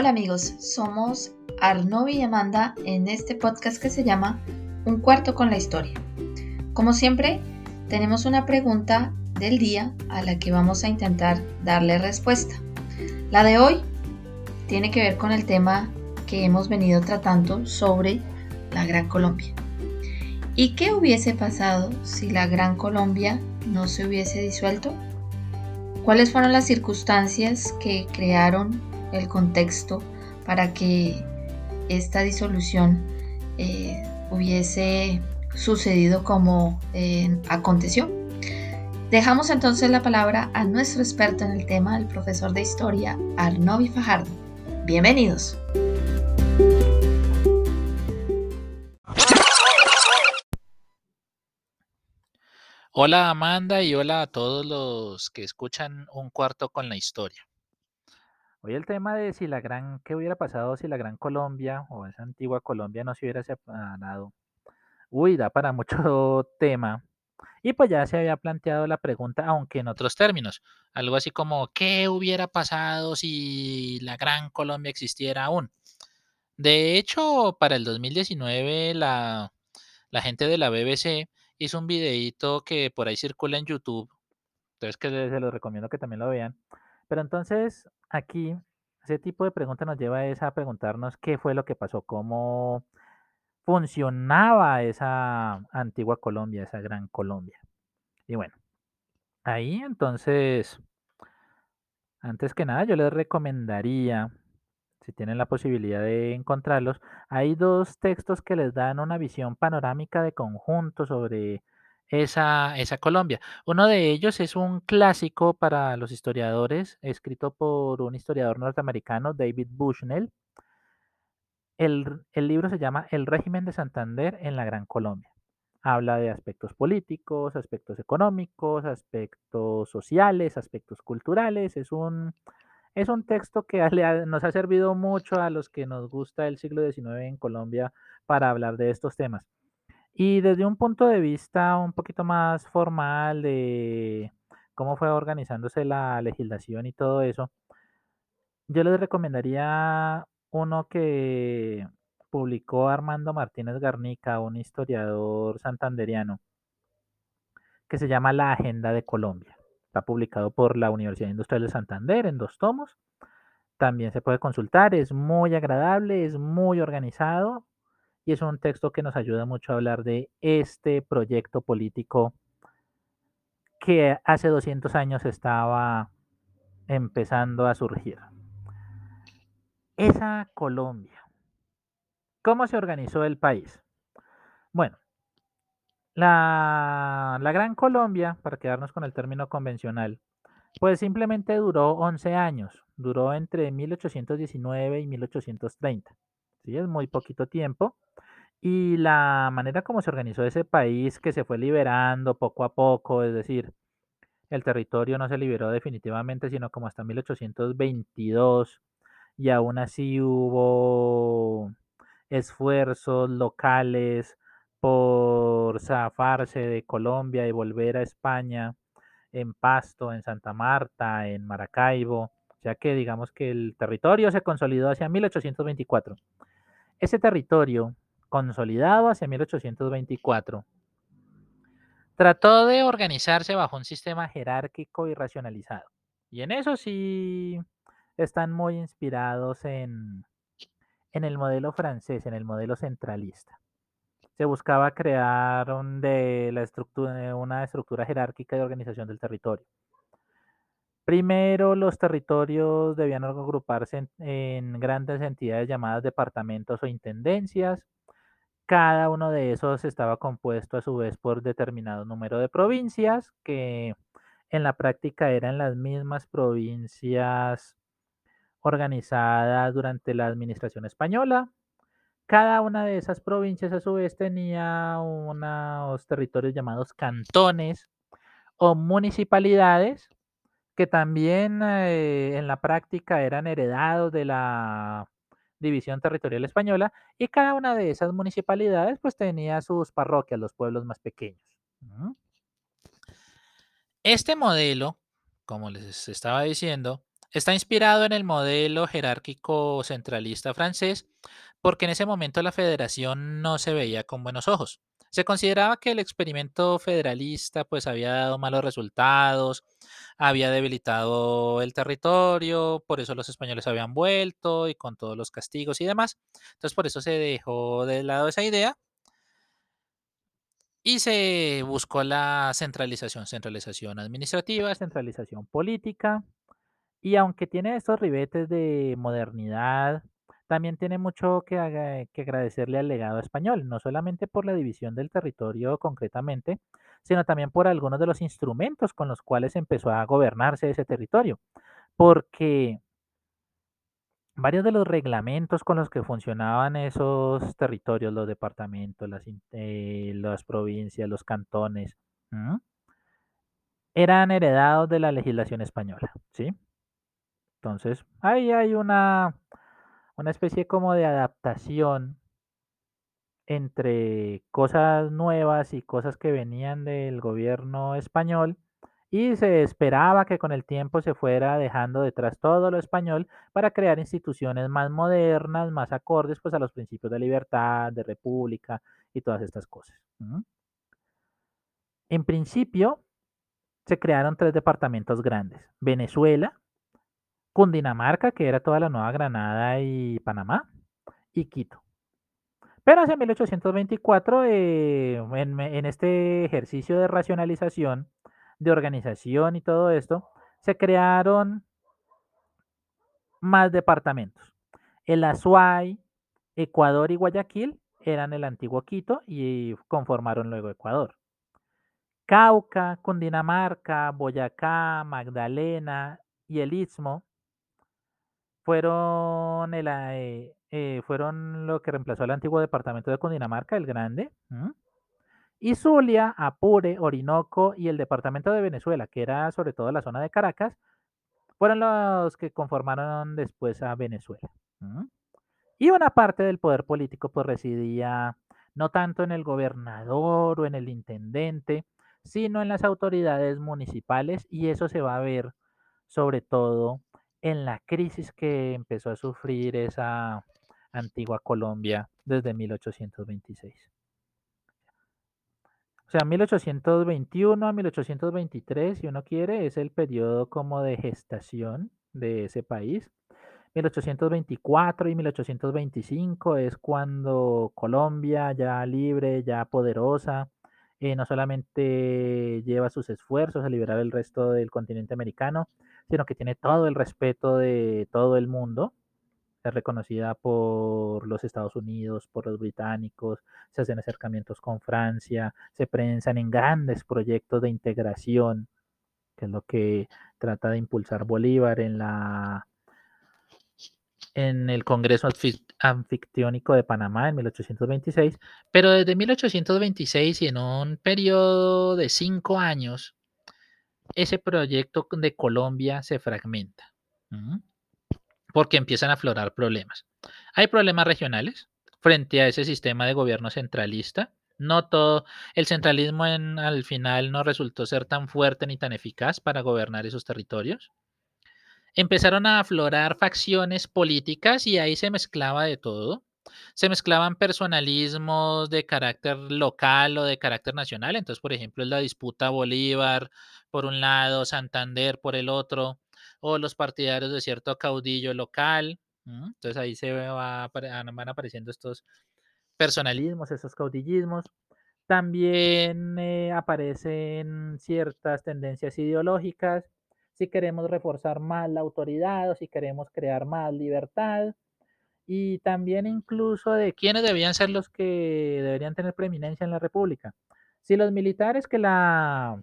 Hola amigos, somos Arnovi y Amanda en este podcast que se llama Un cuarto con la historia. Como siempre, tenemos una pregunta del día a la que vamos a intentar darle respuesta. La de hoy tiene que ver con el tema que hemos venido tratando sobre la Gran Colombia. ¿Y qué hubiese pasado si la Gran Colombia no se hubiese disuelto? ¿Cuáles fueron las circunstancias que crearon el contexto para que esta disolución eh, hubiese sucedido como eh, aconteció. Dejamos entonces la palabra a nuestro experto en el tema, el profesor de historia Arnovi Fajardo. Bienvenidos. Hola Amanda y hola a todos los que escuchan un cuarto con la historia. Hoy el tema de si la gran, qué hubiera pasado si la gran Colombia o esa antigua Colombia no se hubiera separado. Uy, da para mucho tema. Y pues ya se había planteado la pregunta, aunque en otros términos, algo así como, ¿qué hubiera pasado si la gran Colombia existiera aún? De hecho, para el 2019 la, la gente de la BBC hizo un videíto que por ahí circula en YouTube, entonces que se los recomiendo que también lo vean. Pero entonces aquí ese tipo de preguntas nos lleva a, preguntarnos qué fue lo que pasó, cómo funcionaba esa antigua Colombia, esa gran Colombia. Y bueno, ahí entonces, antes que nada, yo les recomendaría, si tienen la posibilidad de encontrarlos, hay dos textos que les dan una visión panorámica de conjunto sobre esa, esa Colombia. Uno de ellos es un clásico para los historiadores, escrito por un historiador norteamericano, David Bushnell. El, el libro se llama El régimen de Santander en la Gran Colombia. Habla de aspectos políticos, aspectos económicos, aspectos sociales, aspectos culturales. Es un, es un texto que nos ha servido mucho a los que nos gusta el siglo XIX en Colombia para hablar de estos temas. Y desde un punto de vista un poquito más formal de cómo fue organizándose la legislación y todo eso, yo les recomendaría uno que publicó Armando Martínez Garnica, un historiador santanderiano, que se llama La Agenda de Colombia. Está publicado por la Universidad Industrial de Santander en dos tomos. También se puede consultar, es muy agradable, es muy organizado y es un texto que nos ayuda mucho a hablar de este proyecto político que hace 200 años estaba empezando a surgir. Esa Colombia. ¿Cómo se organizó el país? Bueno, la, la, Gran Colombia, para quedarnos con el término convencional, pues simplemente duró 11 años, duró entre 1819 y 1830. ¿Sí? Es muy poquito tiempo. Y la manera como se organizó ese país, que se fue liberando poco a poco, es decir, el territorio no se liberó definitivamente, sino como hasta 1822, y aún así hubo esfuerzos locales por zafarse de Colombia y volver a España en Pasto, en Santa Marta, en Maracaibo, ya que digamos que el territorio se consolidó hacia 1824. Ese territorio consolidado hacia 1824, trató de organizarse bajo un sistema jerárquico y racionalizado. Y en eso sí están muy inspirados en, en el modelo francés, en el modelo centralista. Se buscaba crear de la estructura, una estructura jerárquica de organización del territorio. Primero, los territorios debían agruparse en grandes entidades llamadas departamentos o intendencias. Cada uno de esos estaba compuesto a su vez por determinado número de provincias que en la práctica eran las mismas provincias organizadas durante la administración española. Cada una de esas provincias a su vez tenía unos territorios llamados cantones o municipalidades que también eh, en la práctica eran heredados de la división territorial española y cada una de esas municipalidades pues tenía sus parroquias, los pueblos más pequeños. Este modelo, como les estaba diciendo, Está inspirado en el modelo jerárquico centralista francés porque en ese momento la federación no se veía con buenos ojos. Se consideraba que el experimento federalista pues había dado malos resultados, había debilitado el territorio, por eso los españoles habían vuelto y con todos los castigos y demás. Entonces por eso se dejó de lado esa idea y se buscó la centralización, centralización administrativa, centralización política. Y aunque tiene estos ribetes de modernidad, también tiene mucho que, agradecerle al legado español, no solamente por la división del territorio concretamente, sino también por algunos de los instrumentos con los cuales empezó a gobernarse ese territorio. Porque varios de los reglamentos con los que funcionaban esos territorios, los departamentos, las, eh, provincias, los cantones, eran heredados de la legislación española, ¿sí? Entonces, ahí hay una, una especie como de adaptación entre cosas nuevas y cosas que venían del gobierno español y se esperaba que con el tiempo se fuera dejando detrás todo lo español para crear instituciones más modernas, más acordes pues a los principios de libertad, de república y todas estas cosas. En principio se crearon tres departamentos grandes, Venezuela, Cundinamarca, que era toda la Nueva Granada y Panamá, y Quito. Pero hacia 1824, eh, en, este ejercicio de racionalización, de organización y todo esto, se crearon más departamentos. El Azuay, Ecuador y Guayaquil eran el antiguo Quito y conformaron luego Ecuador. Cauca, Cundinamarca, Boyacá, Magdalena y el Istmo fueron, el, eh, eh, fueron lo que reemplazó al antiguo departamento de Cundinamarca, el Grande, y Zulia, Apure, Orinoco y el departamento de Venezuela, que era sobre todo la zona de Caracas, fueron los que conformaron después a Venezuela. Y una parte del poder político pues residía no tanto en el gobernador o en el intendente, sino en las autoridades municipales y eso se va a ver sobre todo en la crisis que empezó a sufrir esa antigua Colombia desde 1826. O sea, 1821 a 1823, si uno quiere, es el periodo como de gestación de ese país. 1824 y 1825 es cuando Colombia, ya libre, ya poderosa, eh, no solamente lleva sus esfuerzos a liberar el resto del continente americano, sino que tiene todo el respeto de todo el mundo. Es reconocida por los Estados Unidos, por los británicos, se hacen acercamientos con Francia, se prensan en grandes proyectos de integración, que es lo que trata de impulsar Bolívar en la en el Congreso Anfictiónico de Panamá en 1826, pero desde 1826 y en un periodo de cinco años ese proyecto de Colombia se fragmenta. Porque empiezan a aflorar problemas. Hay problemas regionales frente a ese sistema de gobierno centralista. No todo, el centralismo en, al final no resultó ser tan fuerte ni tan eficaz para gobernar esos territorios. Empezaron a aflorar facciones políticas y ahí se mezclaba de todo. Se mezclaban personalismos de carácter local o de carácter nacional. Entonces, por ejemplo, la disputa Bolívar por un lado, Santander por el otro, o los partidarios de cierto caudillo local. Entonces ahí se va, van apareciendo estos personalismos, esos caudillismos. También eh, aparecen ciertas tendencias ideológicas. Si queremos reforzar más la autoridad o si queremos crear más libertad. Y también incluso de quiénes debían ser los que deberían tener preeminencia en la República. Si los militares que la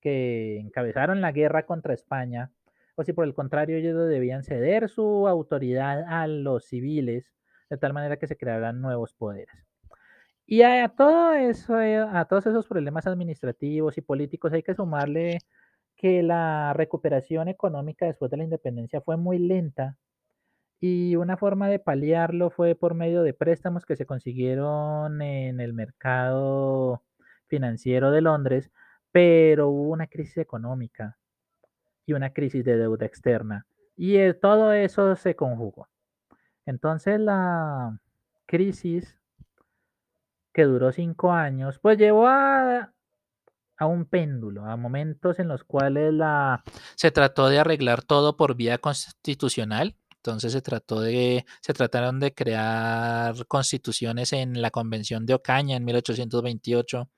que encabezaron la guerra contra España, o si por el contrario ellos debían ceder su autoridad a los civiles, de tal manera que se crearan nuevos poderes. Y a, todo eso, eh, a todos esos problemas administrativos y políticos hay que sumarle que la recuperación económica después de la independencia fue muy lenta y una forma de paliarlo fue por medio de préstamos que se consiguieron en el mercado financiero de Londres pero hubo una crisis económica y una crisis de deuda externa. Y eh, todo eso se conjugó. Entonces la crisis que duró cinco años, pues llevó a, a un péndulo, a momentos en los cuales la, se trató de arreglar todo por vía constitucional. Entonces se trató de, se trataron de crear constituciones en la Convención de Ocaña en 1828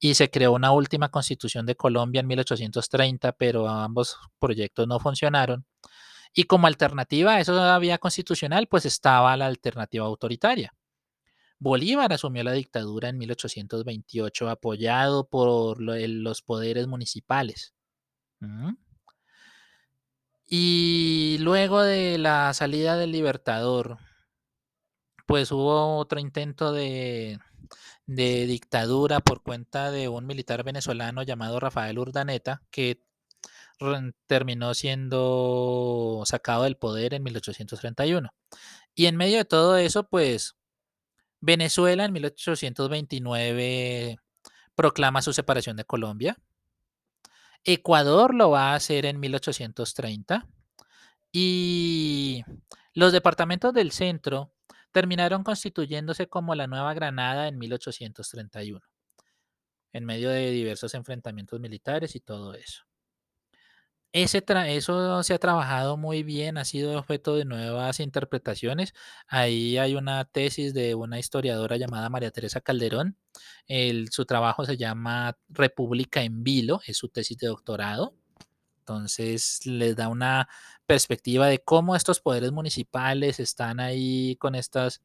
y se creó una última constitución de Colombia en 1830, pero ambos proyectos no funcionaron. Y como alternativa a esa vía constitucional, pues estaba la alternativa autoritaria. Bolívar asumió la dictadura en 1828 apoyado por los poderes municipales. Y luego de la salida del Libertador, pues hubo otro intento de, dictadura por cuenta de un militar venezolano llamado Rafael Urdaneta, que terminó siendo sacado del poder en 1831. Y en medio de todo eso, pues Venezuela en 1829 proclama su separación de Colombia. Ecuador lo va a hacer en 1830. Y los departamentos del centro terminaron constituyéndose como la Nueva Granada en 1831, en medio de diversos enfrentamientos militares y todo eso. Ese eso se ha trabajado muy bien, ha sido objeto de nuevas interpretaciones. Ahí hay una tesis de una historiadora llamada María Teresa Calderón. su trabajo se llama República en Vilo, es su tesis de doctorado. Entonces les da una perspectiva de cómo estos poderes municipales están ahí con estas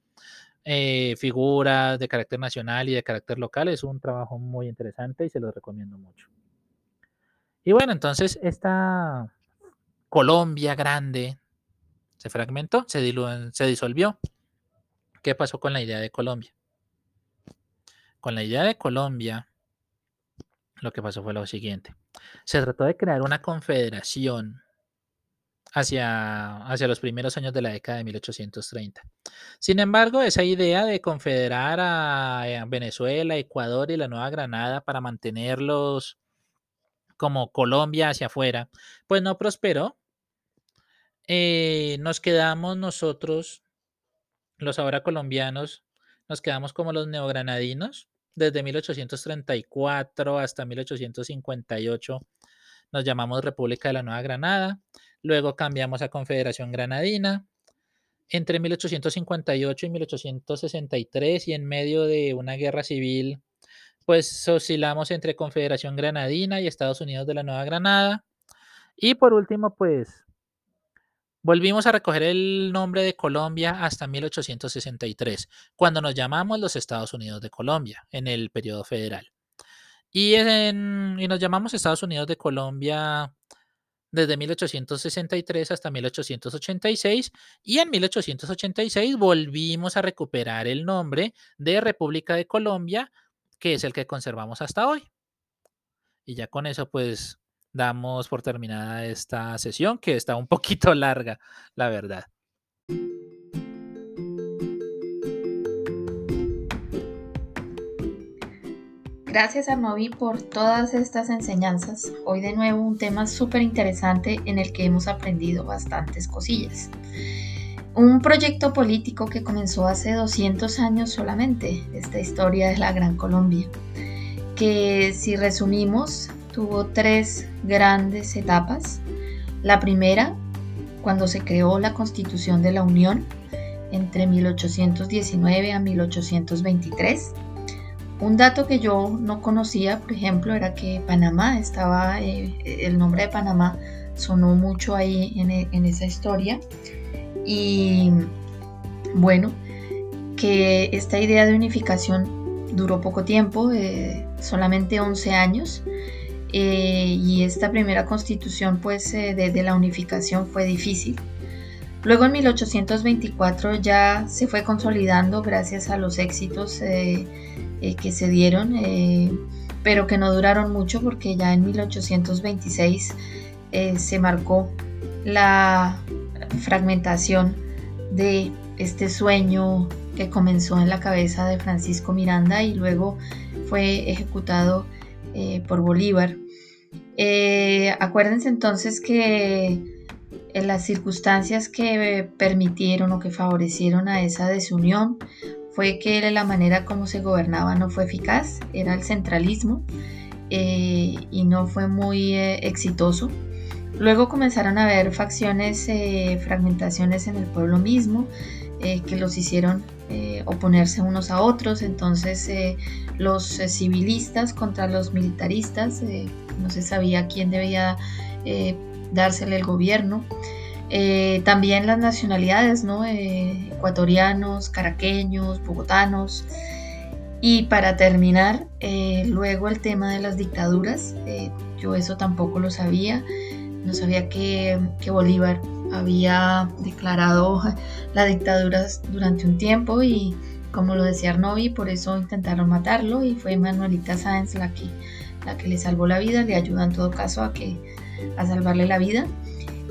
eh, figuras de carácter nacional y de carácter local. Es un trabajo muy interesante y se lo recomiendo mucho. Y bueno, entonces esta Colombia grande se fragmentó, se, disolvió. ¿Qué pasó con la idea de Colombia? Con la idea de Colombia, lo que pasó fue lo siguiente. Se trató de crear una confederación hacia, hacia los primeros años de la década de 1830. Sin embargo, esa idea de confederar a Venezuela, Ecuador y la Nueva Granada para mantenerlos como Colombia hacia afuera, pues no prosperó. Eh, nos quedamos nosotros, los ahora colombianos, nos quedamos como los neogranadinos. Desde 1834 hasta 1858 nos llamamos República de la Nueva Granada. Luego cambiamos a Confederación Granadina. Entre 1858 y 1863 y en medio de una guerra civil pues oscilamos entre Confederación Granadina y Estados Unidos de la Nueva Granada. Y por último, pues volvimos a recoger el nombre de Colombia hasta 1863, cuando nos llamamos los Estados Unidos de Colombia en el periodo federal. Y, y nos llamamos Estados Unidos de Colombia desde 1863 hasta 1886 y en 1886 volvimos a recuperar el nombre de República de Colombia que es el que conservamos hasta hoy. Y ya con eso, pues damos por terminada esta sesión, que está un poquito larga, la verdad. Gracias Arnovi por todas estas enseñanzas. Hoy de nuevo un tema súper interesante en el que hemos aprendido bastantes cosillas un proyecto político que comenzó hace 200 años solamente, esta historia de la Gran Colombia, que si resumimos tuvo tres grandes etapas. La primera, cuando se creó la Constitución de la Unión entre 1819 a 1823. Un dato que yo no conocía, por ejemplo, era que Panamá estaba, eh, el nombre de Panamá sonó mucho ahí en, en esa historia y bueno, que esta idea de unificación duró poco tiempo, eh, solamente 11 años, eh, y esta primera constitución pues eh, de, la unificación fue difícil. Luego en 1824 ya se fue consolidando gracias a los éxitos que se dieron, pero que no duraron mucho porque ya en 1826 se marcó la fragmentación de este sueño que comenzó en la cabeza de Francisco Miranda y luego fue ejecutado eh, por Bolívar. Eh, acuérdense entonces que en las circunstancias que permitieron o que favorecieron a esa desunión fue que la manera como se gobernaba no fue eficaz, era el centralismo eh, y no fue muy eh, exitoso. Luego comenzaron a haber facciones, eh, fragmentaciones en el pueblo mismo, que los hicieron oponerse unos a otros. Entonces los civilistas contra los militaristas, no se sabía quién debía dársele el gobierno. también las nacionalidades, ¿no? ecuatorianos, caraqueños, bogotanos. Y para terminar, luego el tema de las dictaduras. yo eso tampoco lo sabía. No sabía que, Bolívar había declarado la dictadura durante un tiempo y como lo decía Arnovi, por eso intentaron matarlo y fue Manuelita Sáenz la que, la que le salvó la vida, le ayuda en todo caso a, que, a salvarle la vida.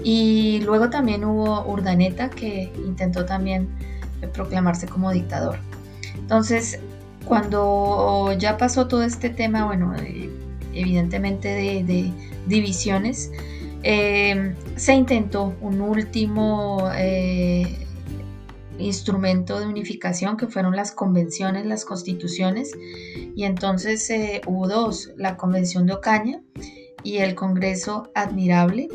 Y luego también hubo Urdaneta que intentó también proclamarse como dictador. Entonces, cuando ya pasó todo este tema, bueno, eh, evidentemente de divisiones, Em, se intentó un último eh, instrumento de unificación que fueron las convenciones, las constituciones, y entonces eh, hubo dos, la Convención de Ocaña y el Congreso Admirable,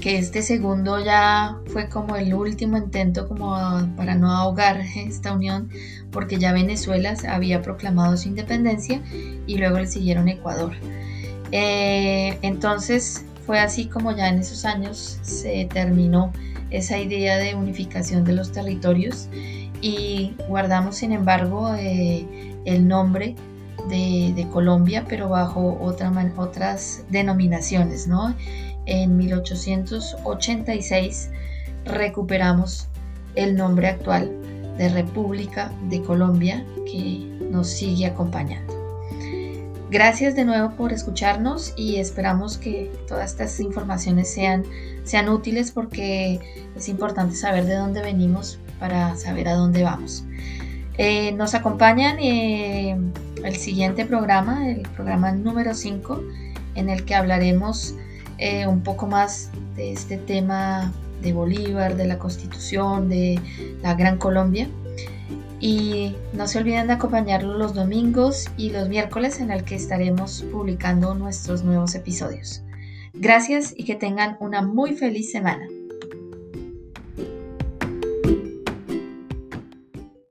que este segundo ya fue como el último intento como para no ahogar esta unión, porque ya Venezuela había proclamado su independencia y luego le siguieron Ecuador. Eh, entonces fue así como ya en esos años se terminó esa idea de unificación de los territorios y guardamos sin embargo eh, el nombre de, Colombia pero bajo otras denominaciones. ¿no? En 1886 recuperamos el nombre actual de República de Colombia que nos sigue acompañando. Gracias de nuevo por escucharnos y esperamos que todas estas informaciones sean, sean útiles porque es importante saber de dónde venimos para saber a dónde vamos. Eh, nos acompañan eh, el siguiente programa, el programa número 5, en el que hablaremos eh, un poco más de este tema de Bolívar, de la Constitución, de la Gran Colombia. Y no se olviden de acompañarlo los domingos y los miércoles en el que estaremos publicando nuestros nuevos episodios. Gracias y que tengan una muy feliz semana.